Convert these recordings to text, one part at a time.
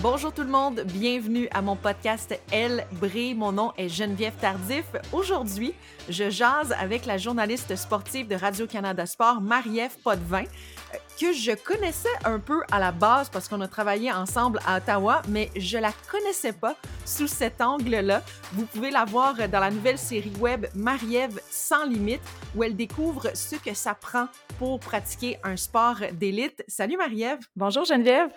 Bonjour tout le monde, bienvenue à mon podcast Elle brille. Mon nom est Geneviève Tardif. Aujourd'hui, je jase avec la journaliste sportive de Radio-Canada Sport, Marie-Ève Potvin, euh, que je connaissais un peu à la base parce qu'on a travaillé ensemble à Ottawa, mais je la connaissais pas sous cet angle-là. Vous pouvez la voir dans la nouvelle série web Marie-Ève sans limite, où elle découvre ce que ça prend pour pratiquer un sport d'élite. Salut Marie-Ève! Bonjour Geneviève!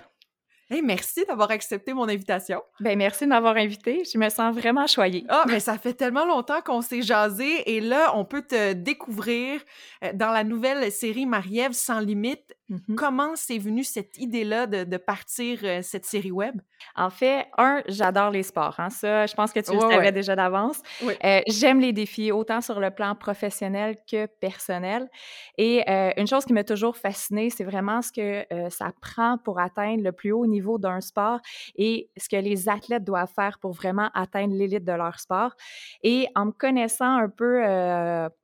Hey, merci d'avoir accepté mon invitation. Ben merci de m'avoir invité. Je me sens vraiment choyée. Ah, mais ça fait tellement longtemps qu'on s'est jasé et là, on peut te découvrir euh, dans la nouvelle série Marie-Ève sans limite. Mm-hmm. Comment c'est venu cette idée-là de, partir euh, cette série web? En fait, un, j'adore les sports. Hein. Ça, je pense que tu le savais déjà d'avance. Euh, j'aime les défis, autant sur le plan professionnel que personnel. Et euh, une chose qui m'a toujours fascinée, c'est vraiment ce que ça prend pour atteindre le plus haut niveau d'un sport et ce que les athlètes doivent faire pour vraiment atteindre l'élite de leur sport. Et en me connaissant un peu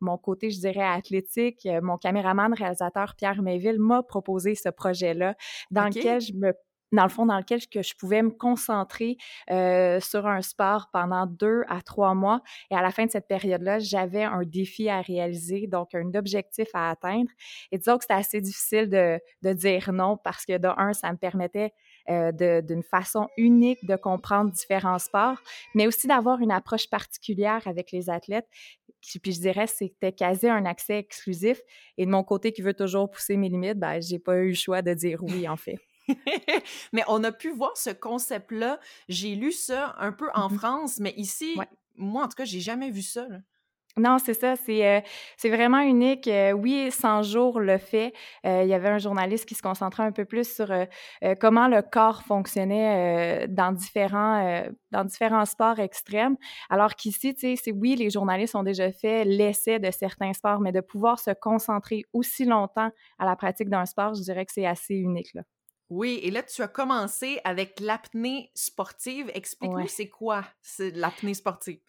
mon côté, je dirais, athlétique, mon caméraman, réalisateur Pierre Méville m'a proposé ce projet-là dans lequel je me dans le fond, dans lequel que je pouvais me concentrer euh, sur un sport pendant deux à trois mois. Et à la fin de cette période-là, j'avais un défi à réaliser, donc un objectif à atteindre. Et disons que c'était assez difficile de, de, dire non parce que, de un, ça me permettait euh, d'une façon unique de comprendre différents sports, mais aussi d'avoir une approche particulière avec les athlètes. Puis je dirais, c'était quasi un accès exclusif. Et de mon côté, qui veut toujours pousser mes limites, ben, j'ai pas eu le choix de dire oui, en fait. mais on a pu voir ce concept-là. J'ai lu ça un peu en mmh France, mais ici, moi, en tout cas, j'ai jamais vu ça. Non, c'est ça, c'est euh, c'est vraiment unique. Euh, oui, 100 jours le fait. Euh, il y avait un journaliste qui se concentrait un peu plus sur comment le corps fonctionnait dans différents dans différents sports extrêmes. Alors qu'ici, tu sais, c'est oui, les journalistes ont déjà fait l'essai de certains sports, mais de pouvoir se concentrer aussi longtemps à la pratique d'un sport, je dirais que c'est assez unique là. Oui, et là, tu as commencé avec l'apnée sportive. Explique-nous, c'est quoi l'apnée sportive?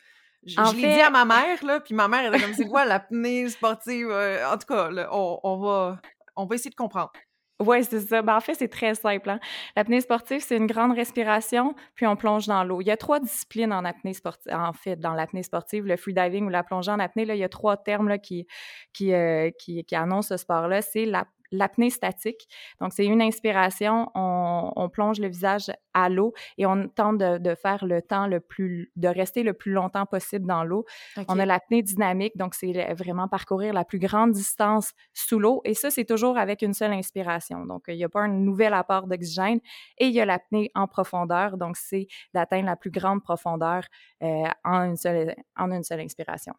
Je, l'ai dit à ma mère, là, puis ma mère, elle était comme, c'est quoi l'apnée sportive? Euh, en tout cas, on, va, on va essayer de comprendre. Oui, c'est ça. Ben, en fait, c'est très simple. Hein. L'apnée sportive, c'est une grande respiration, puis on plonge dans l'eau. Il y a trois disciplines en apnée sportive, en fait, dans l'apnée sportive, le freediving ou la plongée en apnée. Là, il y a trois termes là, qui, qui, euh, qui, qui annoncent ce sport-là. C'est la l'apnée statique. Donc, c'est une inspiration, on, plonge le visage à l'eau et on tente de, faire le temps le plus, de rester le plus longtemps possible dans l'eau. On a l'apnée dynamique, donc c'est vraiment parcourir la plus grande distance sous l'eau et ça, c'est toujours avec une seule inspiration. Donc, il n'y a pas un nouvel apport d'oxygène et il y a l'apnée en profondeur, donc c'est d'atteindre la plus grande profondeur euh, en, une seule, en une seule inspiration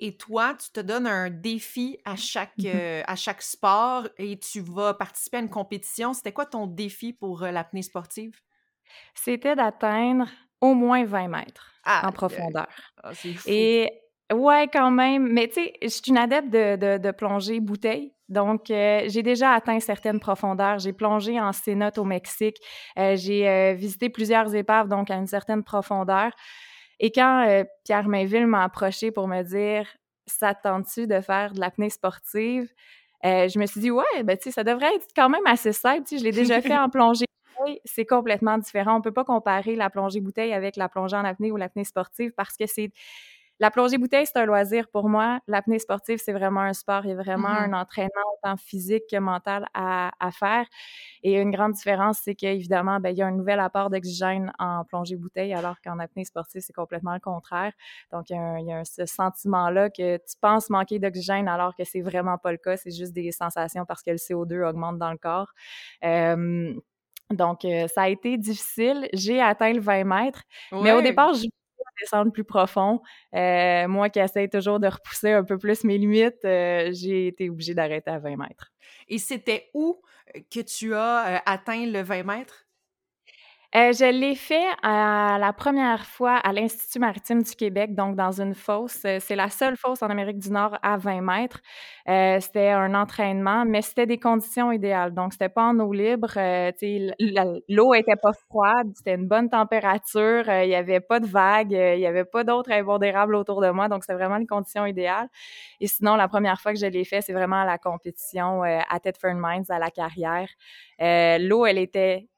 et toi, tu te donnes un défi à chaque, mmh euh, à chaque sport et tu vas participer à une compétition. C'était quoi ton défi pour euh, l'apnée sportive? C'était d'atteindre au moins 20 mètres en ah, profondeur. Ah, c'est fou. Et ouais, quand même. Mais tu sais, je suis une adepte de, de, plongée bouteille. Donc, euh, j'ai déjà atteint certaines profondeurs. J'ai plongé en cénote au Mexique. j'ai visité plusieurs épaves, donc à une certaine profondeur. Et quand euh, Pierre Mainville m'a approché pour me dire Ça tu de faire de l'apnée sportive euh, je me suis dit Ouais, ben, ça devrait être quand même assez simple. je l'ai déjà fait en plongée c'est complètement différent. On ne peut pas comparer la plongée bouteille avec la plongée en apnée ou l'apnée sportive parce que c'est la plongée bouteille, c'est un loisir pour moi. L'apnée sportive, c'est vraiment un sport. Il y a vraiment mmh un entraînement autant physique que mental à, faire. Et une grande différence, c'est qu'évidemment, ben, il y a un nouvel apport d'oxygène en plongée bouteille, alors qu'en apnée sportive, c'est complètement le contraire. Donc, il y a, ce sentiment-là que tu penses manquer d'oxygène alors que c'est vraiment pas le cas. C'est juste des sensations parce que le CO2 augmente dans le corps. donc, euh, ça a été difficile. J'ai atteint le 20 mètres. Mais au départ, je descendre plus profond. Euh, moi qui essaie toujours de repousser un peu plus mes limites, euh, j'ai été obligée d'arrêter à 20 mètres. Et c'était où euh, que tu as atteint le 20 mètres? Euh, je l'ai fait à la première fois à l'Institut maritime du Québec, donc dans une fosse. Euh, c'est la seule fosse en Amérique du Nord à 20 mètres. Euh, c'était un entraînement, mais c'était des conditions idéales. Donc, c'était pas en eau libre. L'eau était pas froide, c'était une bonne température. Il y avait pas de vagues, il y avait pas d'autres impondérables autour de moi. Donc, c'était vraiment les conditions idéales. Et sinon, la première fois que je l'ai fait, c'est vraiment à la compétition à Thetford Mines, à la carrière. L'eau, elle était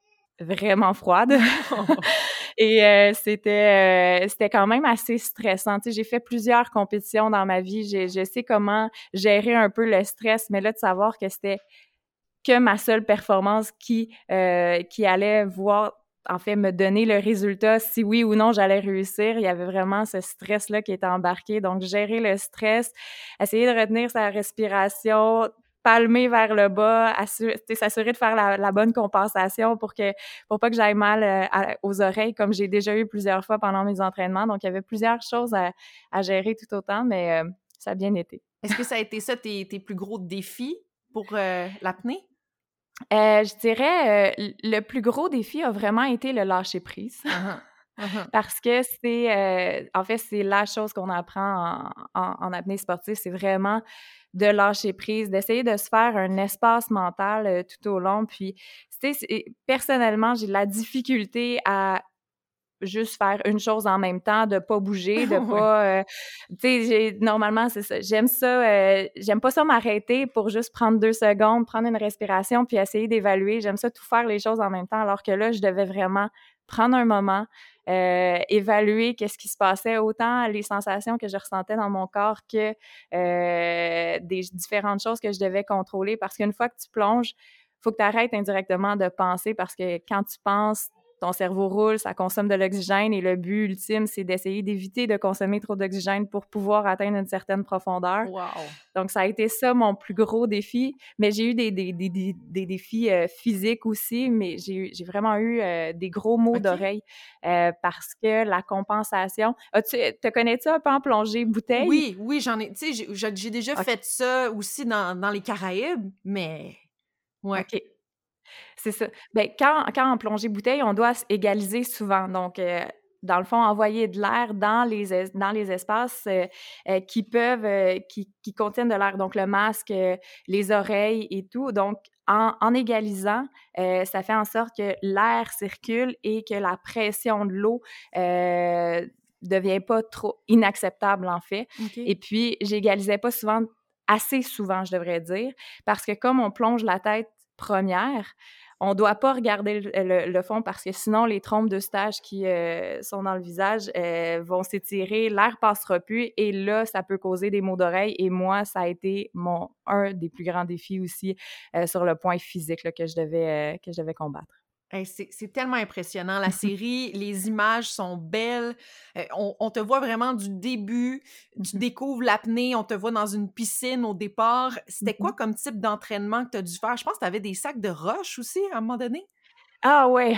vraiment froide. Et c'était c'était quand même assez stressant. Tu sais, j'ai fait plusieurs compétitions dans ma vie. Je sais comment gérer un peu le stress, mais là, de savoir que c'était que ma seule performance qui, qui allait voir en fait, me donner le résultat, si oui ou non j'allais réussir. Il y avait vraiment ce stress-là qui était embarqué. Donc, gérer le stress, essayer de retenir sa respiration, palmer vers le bas, s'assurer de faire la, bonne compensation pour que pour pas que j'aille mal euh, aux oreilles comme j'ai déjà eu plusieurs fois pendant mes entraînements. Donc il y avait plusieurs choses à, gérer tout autant, mais euh, ça a bien été. Est-ce que ça a été ça tes, plus gros défis pour euh, l'apnée? je dirais le plus gros défi a vraiment été le lâcher prise. Uh-huh. Uh-huh. Parce que c'est, en fait, c'est la chose qu'on apprend en, en apnée sportive, c'est vraiment de lâcher prise, d'essayer de se faire un espace mental euh, tout au long. Puis, tu sais, personnellement, j'ai de la difficulté à juste faire une chose en même temps, de pas bouger, de pas, euh, tu sais, normalement c'est ça. J'aime ça, euh, j'aime pas ça m'arrêter pour juste prendre deux secondes, prendre une respiration puis essayer d'évaluer. J'aime ça tout faire les choses en même temps, alors que là je devais vraiment prendre un moment, euh, évaluer qu'est-ce qui se passait, autant les sensations que je ressentais dans mon corps que euh, des différentes choses que je devais contrôler. Parce qu'une fois que tu plonges, faut que tu arrêtes indirectement de penser parce que quand tu penses, ton cerveau roule, ça consomme de l'oxygène et le but ultime, c'est d'essayer d'éviter de consommer trop d'oxygène pour pouvoir atteindre une certaine profondeur. Donc, ça a été ça mon plus gros défi. Mais j'ai eu des, des, des, des défis euh, physiques aussi, mais j'ai vraiment eu euh, des gros maux d'oreille euh, parce que la compensation. tu te connais-tu un peu en plongée bouteille? Oui, oui, j'en ai. Tu sais, j'ai déjà fait ça aussi dans, dans les Caraïbes, mais. Ouais. OK. C'est ça. Ben, quand, quand en plongée bouteille, on doit égaliser souvent. Donc, euh, dans le fond, envoyer de l'air dans les, dans les espaces euh, euh, qui peuvent, qui, qui, contiennent de l'air. Donc, le masque, les oreilles et tout. Donc, en, en égalisant, ça fait en sorte que l'air circule et que la pression de l'eau devient pas trop inacceptable, en fait. Et puis, j'égalisais pas souvent assez souvent, je devrais dire, parce que comme on plonge la tête première, on doit pas regarder le, fond parce que sinon les trompes de stage qui euh, sont dans le visage euh, vont s'étirer, l'air passera plus. Et là ça peut causer des maux d'oreille et moi ça a été mon un des plus grands défis aussi euh, sur le point physique que je devais que je devais combattre c'est tellement impressionnant. La série, les images sont belles. Euh, on, te voit vraiment du début. Tu découvres l'apnée. On te voit dans une piscine au départ. C'était quoi comme type d'entraînement que tu as dû faire? Je pense que tu avais des sacs de roches aussi à un moment donné. Ah ouais.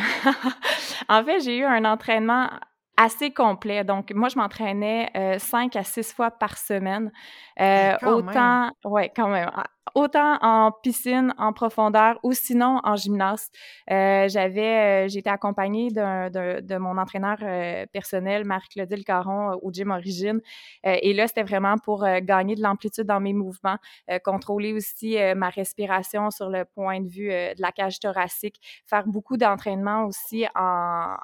en fait, j'ai eu un entraînement assez complet. Donc, moi, je m'entraînais euh, cinq à six fois par semaine. Euh, autant, ouais, quand même. Autant en piscine, en profondeur, ou sinon en gymnase. Euh, j'avais, j'étais accompagnée de, de, mon entraîneur personnel, Marie-Claudine Caron, au gym Origine. et là, c'était vraiment pour gagner de l'amplitude dans mes mouvements, contrôler aussi ma respiration sur le point de vue de la cage thoracique, faire beaucoup d'entraînement aussi en,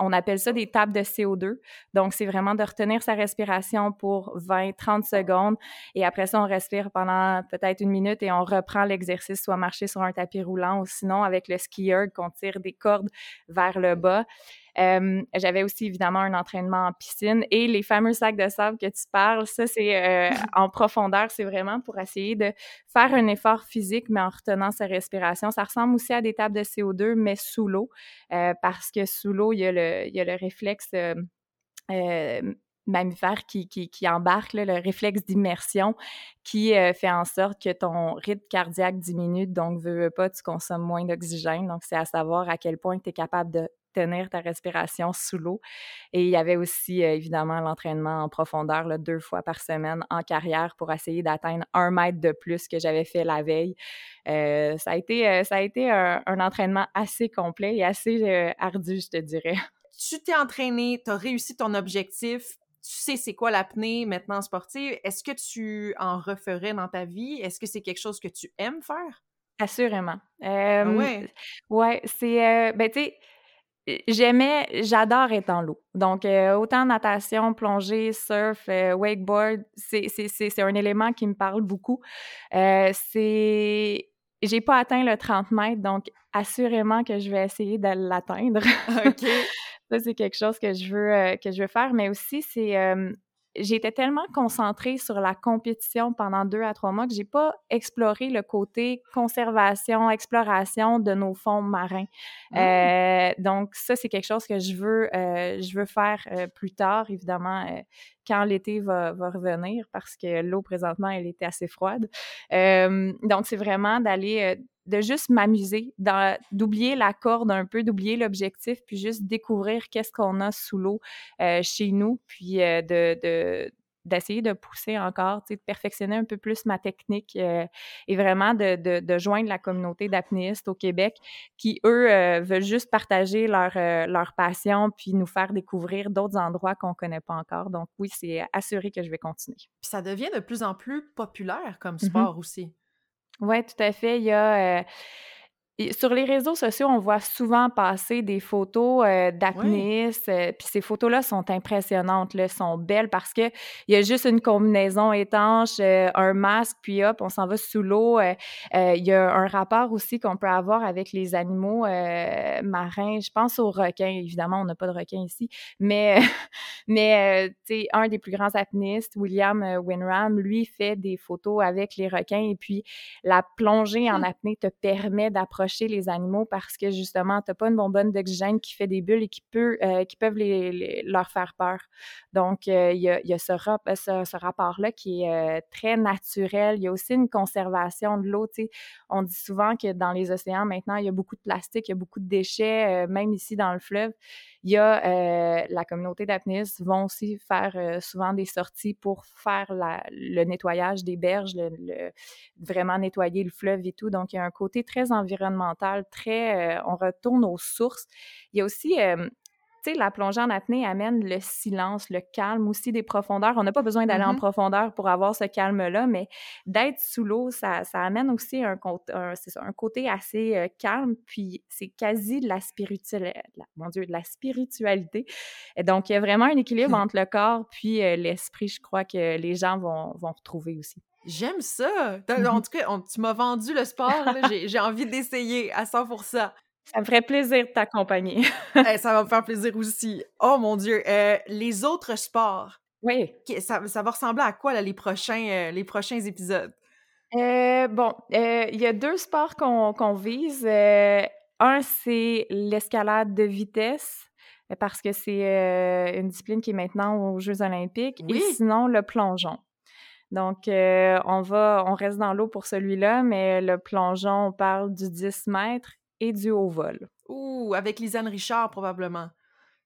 on appelle ça des tables de CO2. Donc, c'est vraiment de retenir sa respiration pour 20-30 secondes et après ça, on respire pendant peut-être une minute et on reprend l'exercice, soit marcher sur un tapis roulant ou sinon avec le skier qu'on tire des cordes vers le bas. Euh, j'avais aussi évidemment un entraînement en piscine et les fameux sacs de sable que tu parles, ça c'est euh, en profondeur, c'est vraiment pour essayer de faire un effort physique mais en retenant sa respiration. Ça ressemble aussi à des tables de CO2 mais sous l'eau euh, parce que sous l'eau il y a le, il y a le réflexe mammifère qui, qui, qui embarque le réflexe d'immersion qui fait en sorte que ton rythme cardiaque diminue, donc veux, veux pas, tu consommes moins d'oxygène. Donc, c'est à savoir à quel point tu es capable de tenir ta respiration sous l'eau. Et il y avait aussi, euh, évidemment, l'entraînement en profondeur là, deux fois par semaine en carrière pour essayer d'atteindre un mètre de plus que j'avais fait la veille. Euh, ça a été, euh, ça a été un, entraînement assez complet et assez ardu, je te dirais. Tu t'es entraîné, tu as réussi ton objectif, tu sais c'est quoi l'apnée maintenant sportive. Est-ce que tu en referais dans ta vie? Est-ce que c'est quelque chose que tu aimes faire? Assurément. Ah ouais? Ouais, c'est. ben, tu sais, j'aimais, j'adore être dans l'eau. Donc, euh, autant natation, plongée, surf, euh, wakeboard, c'est un élément qui me parle beaucoup. Euh, c'est j'ai pas atteint le 30 mètres, donc assurément que je vais essayer de l'atteindre. OK. ça, c'est quelque chose que je veux, que je veux faire, mais aussi, c'est j'étais tellement concentrée sur la compétition pendant deux à trois mois que j'ai pas exploré le côté conservation, exploration de nos fonds marins. Mmh. Euh, donc ça, c'est quelque chose que je veux, euh, je veux faire euh, plus tard, évidemment, quand l'été va, va, revenir, parce que l'eau présentement, elle était assez froide. donc c'est vraiment d'aller de juste m'amuser, d'oublier la corde un peu, d'oublier l'objectif, puis juste découvrir qu'est-ce qu'on a sous l'eau euh, chez nous, puis euh, de, d'essayer de pousser encore, de perfectionner un peu plus ma technique euh, et vraiment de, de, joindre la communauté d'apnéistes au Québec qui, eux, veulent juste partager leur, leur passion puis nous faire découvrir d'autres endroits qu'on ne connaît pas encore. Donc oui, c'est assuré que je vais continuer. Puis ça devient de plus en plus populaire comme mm-hmm. sport aussi. Oui, tout à fait. Il y a, euh, sur les réseaux sociaux, on voit souvent passer des photos euh, euh, puis ces photos-là sont impressionnantes, là, sont belles parce que il y a juste une combinaison étanche, euh, un masque, puis hop, on s'en va sous l'eau. Il y a un rapport aussi qu'on peut avoir avec les animaux marins. Je pense aux requins. Évidemment, on n'a pas de requins ici, mais mais tu un des plus grands apnéistes, William Winram, lui fait des photos avec les requins et puis la plongée en mmh. apnée te permet d'approcher les animaux parce que justement, tu n'as pas une bonbonne d'oxygène qui fait des bulles et qui, peut, euh, qui peuvent les, leur faire peur. Donc, euh, il y, a, y a, ce, ce, rapport-là qui est euh, très naturel. Il y a aussi une conservation de l'eau. On dit souvent que dans les océans, maintenant, il y a beaucoup de plastique, il y a beaucoup de déchets, même ici dans le fleuve. Il y a euh, la communauté d'apnéistes vont aussi faire euh, souvent des sorties pour faire le nettoyage des berges, le, vraiment nettoyer le fleuve et tout. Donc, il y a un côté très environnemental, très, euh, on retourne aux sources. Il y a aussi sais, la plongée en apnée amène le silence, le calme aussi des profondeurs. On n'a pas besoin d'aller en mm-hmm. profondeur pour avoir ce calme-là, mais d'être sous l'eau, ça, ça, amène aussi un, un, ça, un côté assez euh, calme, puis c'est quasi de la spiritualité, mon Dieu, de la spiritualité. Et donc, il y a vraiment un équilibre entre le corps puis euh, l'esprit, je crois que les gens vont, vont retrouver aussi. J'aime ça! En mm-hmm. tout cas, tu m'as vendu le sport, j'ai envie d'essayer à 100% ça me ferait plaisir de t'accompagner. ça va me faire plaisir aussi. Oh mon Dieu. Euh, les autres sports. Oui. Ça, va ressembler à quoi là, les, prochains, euh, les prochains épisodes? Euh, bon, il y a deux sports qu'on vise. un, c'est l'escalade de vitesse parce que c'est une discipline qui est maintenant aux Jeux olympiques. Et sinon, le plongeon. Donc, on va, on reste dans l'eau pour celui-là, mais le plongeon, on parle du 10 mètres et du haut vol. Ouh, avec Lisanne Richard probablement.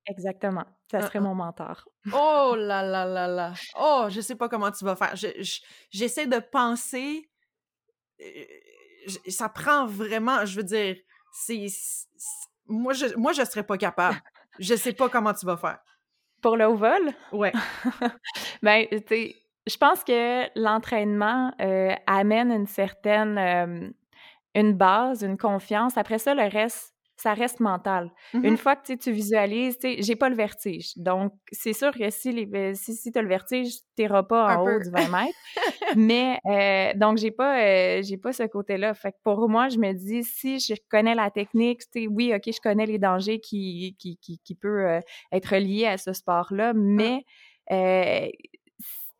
Exactement. Ça serait mon mentor. Oh là là là là. Oh, je sais pas comment tu vas faire. J'essaie de penser. Euh, ça prend vraiment, je veux dire, c'est. Moi, je, moi, je serais pas capable. je sais pas comment tu vas faire. Pour le haut vol? Ouais. ben, tu je pense que l'entraînement euh, amène une certaine euh, une base, une confiance. Après ça, le reste, ça reste mental. Une mmh fois que tu visualises, j'ai pas le vertige. Donc, c'est sûr que si, les, si, si tu as le vertige, tu n'iras pas en haut du 20 mètres. Mais, euh, donc, j'ai pas, euh, j'ai pas ce côté-là. Fait que pour moi, je me dis, si je connais la technique, oui, OK, je connais les dangers qui, qui, qui, qui peuvent euh, être liés à ce sport-là, mais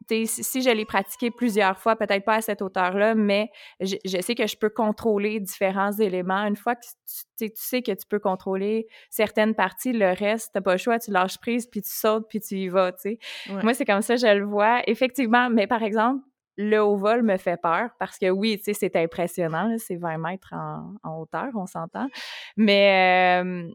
si je l'ai pratiqué plusieurs fois, peut-être pas à cette hauteur-là, mais je, sais que je peux contrôler différents éléments. Une fois que tu, sais que tu peux contrôler certaines parties, le reste, t'as pas le choix, tu lâches prise, puis tu sautes, puis tu y vas, tu sais. Moi, c'est comme ça, je le vois. Effectivement, mais par exemple, le haut vol me fait peur parce que oui, tu sais, c'est impressionnant, c'est 20 mètres en, hauteur, on s'entend. Mais, euh,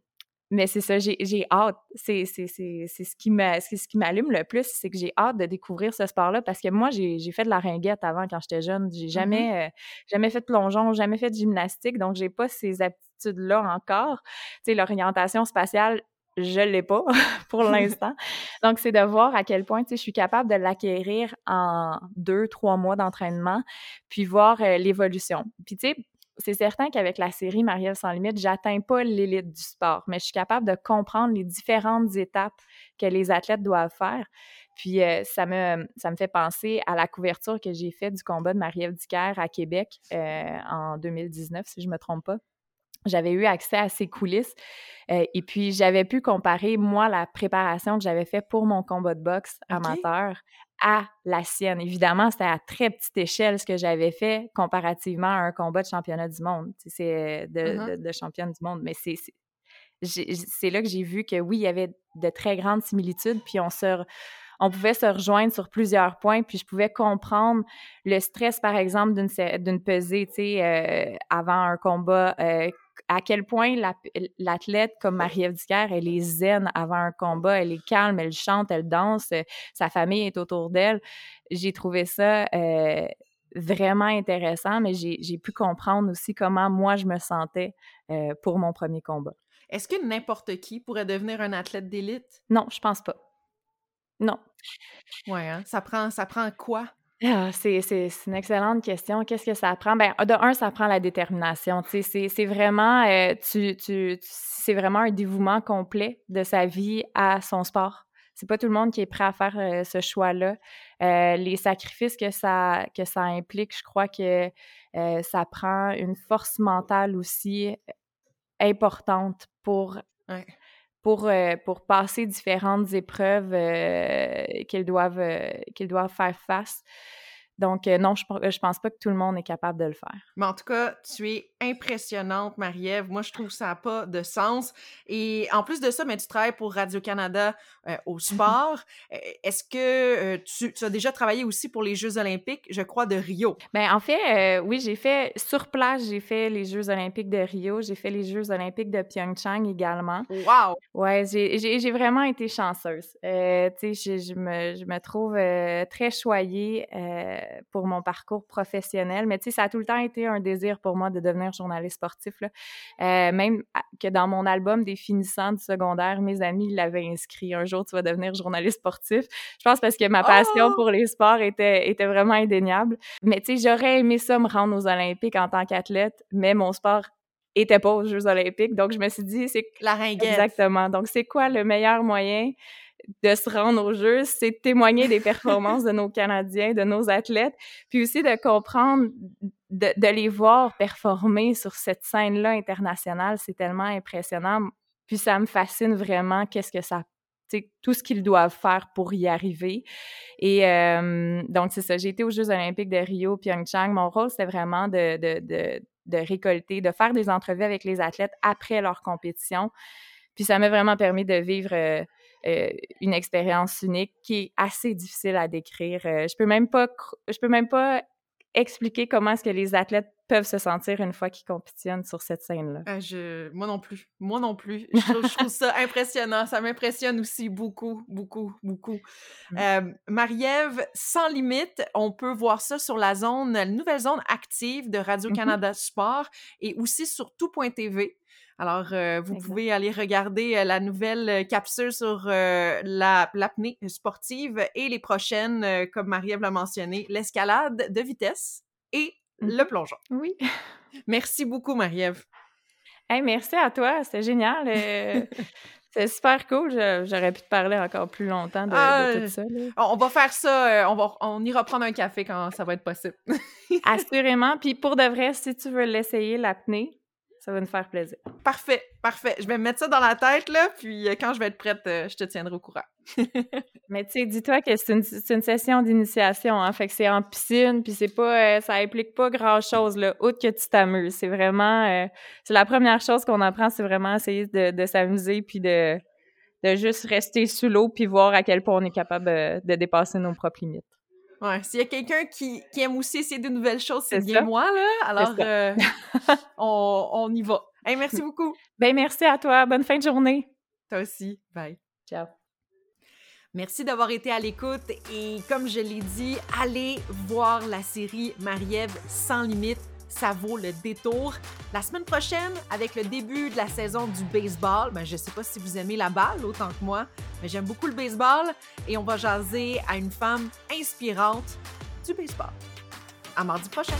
mais c'est ça, j'ai hâte. C'est ce qui m'allume le plus, c'est que j'ai hâte de découvrir ce sport-là parce que moi, j'ai fait de la ringuette avant quand j'étais jeune. J'ai mmh jamais, euh, jamais fait de plongeon, jamais fait de gymnastique, donc j'ai pas ces aptitudes-là encore. Tu sais, l'orientation spatiale, je l'ai pas pour l'instant. Donc, c'est de voir à quel point, tu sais, je suis capable de l'acquérir en deux, trois mois d'entraînement, puis voir euh, l'évolution. Puis, tu sais, c'est certain qu'avec la série Marielle sans limite, j'atteins pas l'élite du sport, mais je suis capable de comprendre les différentes étapes que les athlètes doivent faire. Puis euh, ça, me, fait penser à la couverture que j'ai faite du combat de Marie-Ève à Québec euh, en 2019, si je ne me trompe pas j'avais eu accès à ces coulisses. Euh, et puis, j'avais pu comparer, moi, la préparation que j'avais faite pour mon combat de boxe amateur à la sienne. Évidemment, c'était à très petite échelle ce que j'avais fait comparativement à un combat de championnat du monde, c'est de, uh-huh. de, championne du monde. Mais c'est c'est là que j'ai vu que oui, il y avait de très grandes similitudes, puis on se, on pouvait se rejoindre sur plusieurs points, puis je pouvais comprendre le stress, par exemple, d'une pesée, tu sais, euh, avant un combat, euh, à quel point l'athlète comme Marie-Ève elle est zen avant un combat, elle est calme, elle chante, elle danse, euh, sa famille est autour d'elle. J'ai trouvé ça euh, vraiment intéressant, mais j'ai pu comprendre aussi comment moi je me sentais euh, pour mon premier combat. Est-ce que n'importe qui pourrait devenir un athlète d'élite? Non, je pense pas. Non. Ouais, hein? ça prend ça prend quoi? Ah, c'est une excellente question. Qu'est-ce que ça apprend? Ben, de un, ça prend la détermination. C'est vraiment, euh, vraiment un dévouement complet de sa vie à son sport. C'est pas tout le monde qui est prêt à faire euh, ce choix-là. Euh, les sacrifices que ça implique, je crois que ça prend une force mentale aussi importante pour pour, pour passer différentes épreuves euh, qu'ils doivent, qu'ils doivent faire face. Donc, euh, non, je, je pense pas que tout le monde est capable de le faire. Mais en tout cas, tu es impressionnante, Marie-Ève. Moi, je trouve que ça n'a pas de sens. Et en plus de ça, mais tu travailles pour Radio-Canada euh, au sport. Euh, est-ce que tu, as déjà travaillé aussi pour les Jeux olympiques, je crois, de Rio? Bien, en fait, oui, j'ai fait, sur place, j'ai fait les Jeux olympiques de Rio. J'ai fait les Jeux olympiques de Pyeongchang également. Wow! Ouais, j'ai vraiment été chanceuse. tu sais, je, je, me, je me trouve très choyée pour mon parcours professionnel. Mais tu sais, ça a tout le temps été un désir pour moi de devenir journaliste sportif. Là. Euh, même que dans mon album des finissants du secondaire, mes amis l'avaient inscrit. Un jour, tu vas devenir journaliste sportif. Je pense parce que ma passion oh! pour les sports était, était vraiment indéniable. Mais tu sais, j'aurais aimé ça me rendre aux Olympiques en tant qu'athlète, mais mon sport était pas aux Jeux olympiques. Donc, je me suis dit, c'est... La ringuette. Exactement. Donc, c'est quoi le meilleur moyen de se rendre aux Jeux, c'est témoigner des performances de nos Canadiens, de nos athlètes, puis aussi de comprendre, de, les voir performer sur cette scène-là internationale. C'est tellement impressionnant. Puis ça me fascine vraiment qu'est-ce que ça tout ce qu'ils doivent faire pour y arriver. Et euh, donc, c'est ça. J'ai été aux Jeux olympiques de Rio, Pyeongchang. Mon rôle, c'était vraiment de, récolter, de faire des entrevues avec les athlètes après leur compétition. Puis ça m'a vraiment permis de vivre euh, euh, une expérience unique qui est assez difficile à décrire. Euh, je peux même pas, je peux même pas expliquer comment est-ce que les athlètes peuvent se sentir une fois qu'ils compétitionnent sur cette scène-là. Je... Moi non plus. Moi non plus. Je trouve, ça impressionnant. Ça m'impressionne aussi beaucoup, beaucoup, beaucoup. Mmh. Euh, Marie-Ève, sans limite, on peut voir ça sur la zone, la nouvelle zone active de Radio-Canada Sport et aussi sur tout.tv. Alors, euh, vous pouvez aller regarder euh, la nouvelle euh, capsule sur l'apnée sportive et les prochaines, comme Marie-Ève l'a mentionné, l'escalade de vitesse et le mmh plongeon. Oui. Merci beaucoup, Marie-Ève. merci à toi, c'était génial. C'est super cool. J'aurais pu te parler encore plus longtemps de, ah, tout ça. On va faire ça. On, va, on ira prendre un café quand ça va être possible. Assurément. Puis pour de vrai, si tu veux l'essayer, l'apnée, ça va nous faire plaisir. Parfait, parfait. Je vais me mettre ça dans la tête, là, puis euh, quand je vais être prête, euh, je te tiendrai au courant. Mais tu sais, dis-toi que c'est une, session d'initiation, hein, fait que c'est en piscine, puis c'est pas, euh, ça implique pas grand-chose, là, outre que tu t'amuses. C'est vraiment, c'est la première chose qu'on apprend, c'est vraiment essayer de, s'amuser, puis de, de juste rester sous l'eau, puis voir à quel point on est capable de dépasser nos propres limites. Ouais, s'il y a quelqu'un qui, qui, aime aussi essayer de nouvelles choses, c'est bien moi, là. Alors, euh, on, on, y va. Hey, merci beaucoup. Ben, merci à toi. Bonne fin de journée. Toi aussi. Bye. Ciao. Merci d'avoir été à l'écoute et comme je l'ai dit, allez voir la série Marie-Ève sans limite ça vaut le détour. La semaine prochaine, avec le début de la saison du baseball, ben, je ne sais pas si vous aimez la balle autant que moi, mais j'aime beaucoup le baseball et on va jaser à une femme inspirante du baseball. À mardi prochain.